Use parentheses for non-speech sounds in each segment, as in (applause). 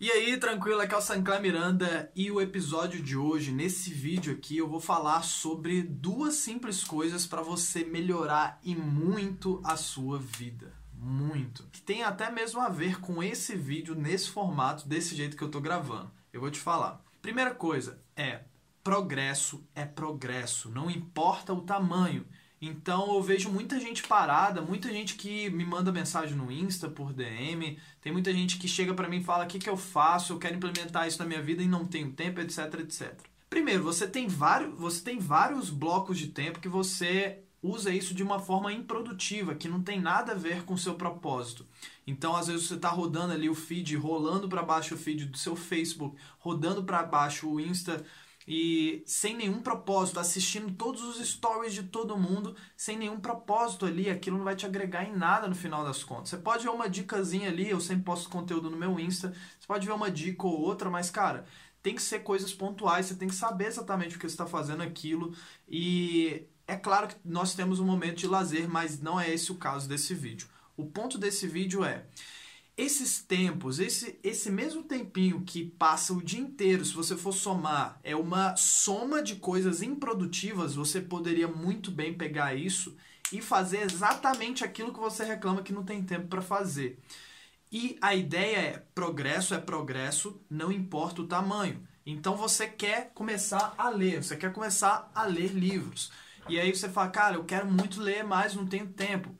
E aí, tranquilo? Aqui é o Sancler Miranda e o episódio de hoje, nesse vídeo aqui, eu vou falar sobre duas simples coisas para você melhorar e muito a sua vida. Muito. Que tem até mesmo a ver com esse vídeo nesse formato, desse jeito que eu tô gravando. Eu vou te falar. Primeira coisa é progresso é progresso, não importa o tamanho. Então eu vejo muita gente parada, muita gente que me manda mensagem no Insta por DM, tem muita gente que chega para mim e fala: "O que que eu faço? Eu quero implementar isso na minha vida e não tenho tempo, etc, etc". Primeiro, você tem vários, você tem vários blocos de tempo que você usa isso de uma forma improdutiva, que não tem nada a ver com o seu propósito. Então, às vezes você está rodando ali o feed, rolando para baixo o feed do seu Facebook, rodando para baixo o Insta e sem nenhum propósito, assistindo todos os stories de todo mundo, sem nenhum propósito ali, aquilo não vai te agregar em nada no final das contas. Você pode ver uma dicasinha ali, eu sempre posto conteúdo no meu Insta, você pode ver uma dica ou outra, mas cara, tem que ser coisas pontuais, você tem que saber exatamente o que você está fazendo aquilo e é claro que nós temos um momento de lazer, mas não é esse o caso desse vídeo. O ponto desse vídeo é esses tempos, esse, esse mesmo tempinho que passa o dia inteiro, se você for somar, é uma soma de coisas improdutivas, você poderia muito bem pegar isso e fazer exatamente aquilo que você reclama que não tem tempo para fazer. E a ideia é: progresso é progresso, não importa o tamanho. Então você quer começar a ler, você quer começar a ler livros. E aí você fala, cara, eu quero muito ler, mas não tenho tempo.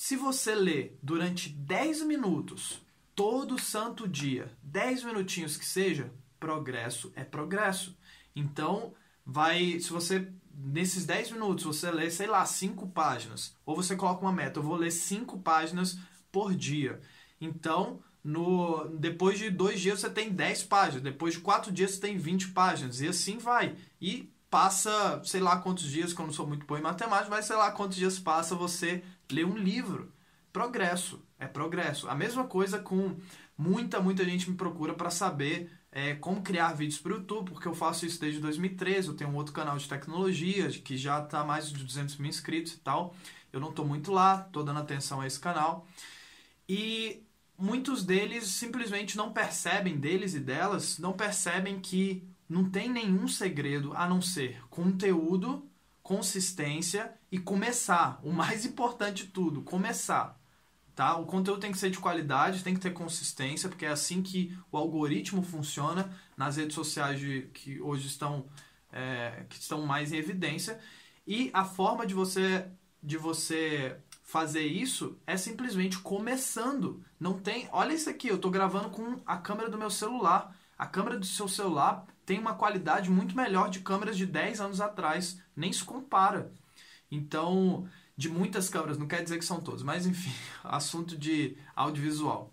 Se você lê durante 10 minutos, todo santo dia, 10 minutinhos que seja, progresso é progresso. Então, vai, se você nesses 10 minutos você lê, sei lá, 5 páginas, ou você coloca uma meta, eu vou ler 5 páginas por dia. Então, no, depois de dois dias você tem 10 páginas, depois de quatro dias você tem 20 páginas, e assim vai. E passa, sei lá quantos dias, que eu não sou muito bom em matemática, mas sei lá quantos dias passa você ler um livro. Progresso, é progresso. A mesma coisa com muita, muita gente me procura para saber é, como criar vídeos para o YouTube, porque eu faço isso desde 2013. Eu tenho um outro canal de tecnologia que já está mais de 200 mil inscritos e tal. Eu não estou muito lá, estou dando atenção a esse canal. E muitos deles simplesmente não percebem, deles e delas, não percebem que não tem nenhum segredo a não ser conteúdo, consistência e começar. O mais importante de tudo, começar. Tá? O conteúdo tem que ser de qualidade, tem que ter consistência, porque é assim que o algoritmo funciona nas redes sociais de, que hoje estão, é, que estão mais em evidência. E a forma de você, de você fazer isso é simplesmente começando. Não tem. Olha isso aqui, eu estou gravando com a câmera do meu celular. A câmera do seu celular tem uma qualidade muito melhor de câmeras de 10 anos atrás, nem se compara. Então, de muitas câmeras, não quer dizer que são todas, mas enfim, (laughs) assunto de audiovisual.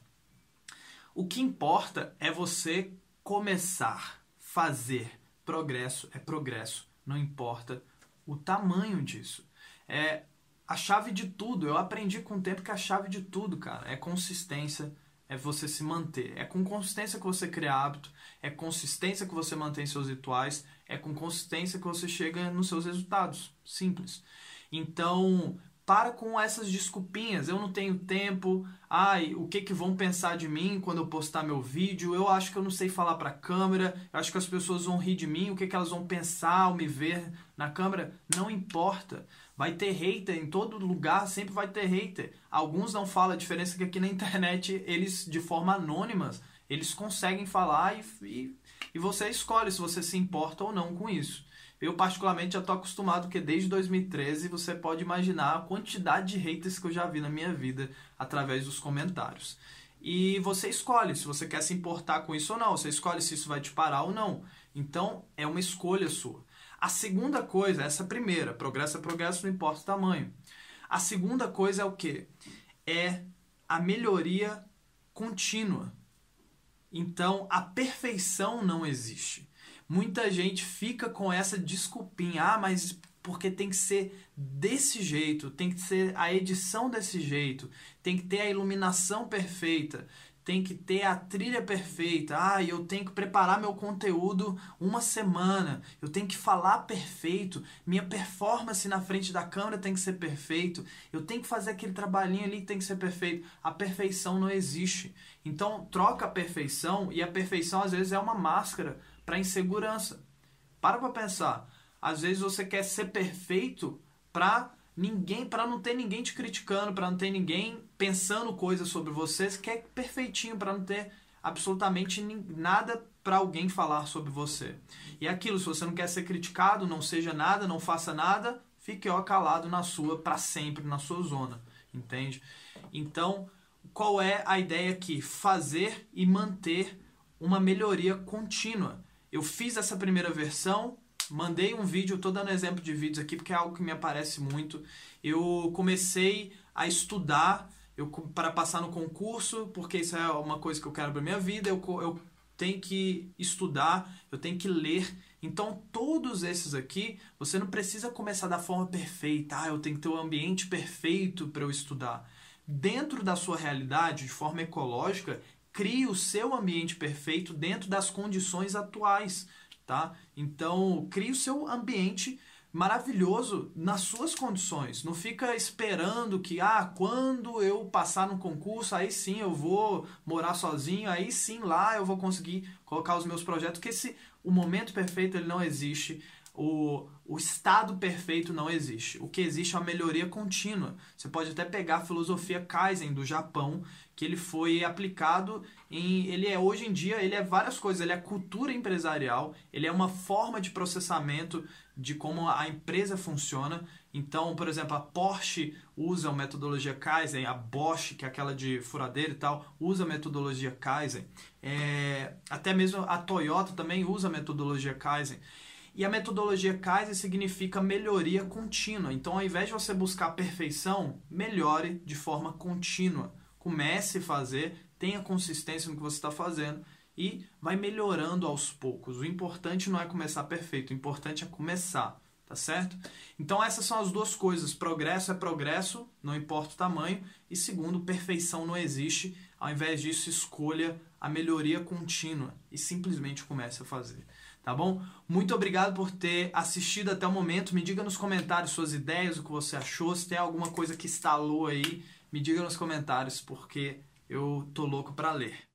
O que importa é você começar, fazer. Progresso é progresso, não importa o tamanho disso. É a chave de tudo. Eu aprendi com o tempo que a chave de tudo, cara, é consistência, é você se manter. É com consistência que você cria hábito, é consistência que você mantém seus rituais, é com consistência que você chega nos seus resultados. Simples. Então, para com essas desculpinhas. Eu não tenho tempo. Ai, o que que vão pensar de mim quando eu postar meu vídeo? Eu acho que eu não sei falar para a câmera. Eu acho que as pessoas vão rir de mim. O que que elas vão pensar ao me ver na câmera? Não importa. Vai ter hater em todo lugar, sempre vai ter hater. Alguns não falam a diferença que aqui na internet eles, de forma anônima, eles conseguem falar e, e, e você escolhe se você se importa ou não com isso. Eu, particularmente, já estou acostumado, porque desde 2013 você pode imaginar a quantidade de haters que eu já vi na minha vida através dos comentários. E você escolhe se você quer se importar com isso ou não, você escolhe se isso vai te parar ou não. Então, é uma escolha sua. A segunda coisa, essa primeira, progresso é progresso, não importa o tamanho. A segunda coisa é o que? É a melhoria contínua. Então, a perfeição não existe. Muita gente fica com essa desculpinha, ah, mas porque tem que ser desse jeito, tem que ser a edição desse jeito, tem que ter a iluminação perfeita, tem que ter a trilha perfeita. Ah, eu tenho que preparar meu conteúdo uma semana. Eu tenho que falar perfeito. Minha performance na frente da câmera tem que ser perfeito. Eu tenho que fazer aquele trabalhinho ali que tem que ser perfeito. A perfeição não existe. Então, troca a perfeição e a perfeição às vezes é uma máscara para insegurança. Para para pensar. Às vezes você quer ser perfeito para ninguém, para não ter ninguém te criticando, para não ter ninguém pensando coisas sobre você, você quer perfeitinho para não ter absolutamente nada para alguém falar sobre você. E é aquilo, se você não quer ser criticado, não seja nada, não faça nada, fique ó calado na sua para sempre, na sua zona, entende? Então, qual é a ideia aqui? Fazer e manter uma melhoria contínua. Eu fiz essa primeira versão, mandei um vídeo, estou dando exemplo de vídeos aqui porque é algo que me aparece muito. Eu comecei a estudar para passar no concurso, porque isso é uma coisa que eu quero para minha vida, eu, eu tenho que estudar, eu tenho que ler. Então, todos esses aqui, você não precisa começar da forma perfeita. Ah, eu tenho que ter o um ambiente perfeito para eu estudar. Dentro da sua realidade, de forma ecológica, crie o seu ambiente perfeito dentro das condições atuais tá? Então, crie o seu ambiente maravilhoso nas suas condições. Não fica esperando que, ah, quando eu passar no concurso, aí sim eu vou morar sozinho, aí sim lá eu vou conseguir colocar os meus projetos, porque esse, o momento perfeito ele não existe. O, o estado perfeito não existe. O que existe é uma melhoria contínua. Você pode até pegar a filosofia Kaizen do Japão, que ele foi aplicado em. Ele é hoje em dia, ele é várias coisas. Ele é cultura empresarial, ele é uma forma de processamento de como a empresa funciona. Então, por exemplo, a Porsche usa a metodologia Kaizen, a Bosch, que é aquela de furadeira e tal, usa a metodologia Kaizen. É, até mesmo a Toyota também usa a metodologia Kaizen. E a metodologia Kaizen significa melhoria contínua. Então, ao invés de você buscar perfeição, melhore de forma contínua. Comece a fazer, tenha consistência no que você está fazendo e vai melhorando aos poucos. O importante não é começar perfeito, o importante é começar, tá certo? Então, essas são as duas coisas. Progresso é progresso, não importa o tamanho. E segundo, perfeição não existe. Ao invés disso, escolha a melhoria contínua e simplesmente comece a fazer tá bom? Muito obrigado por ter assistido até o momento. Me diga nos comentários suas ideias, o que você achou, se tem alguma coisa que instalou aí, me diga nos comentários porque eu tô louco para ler.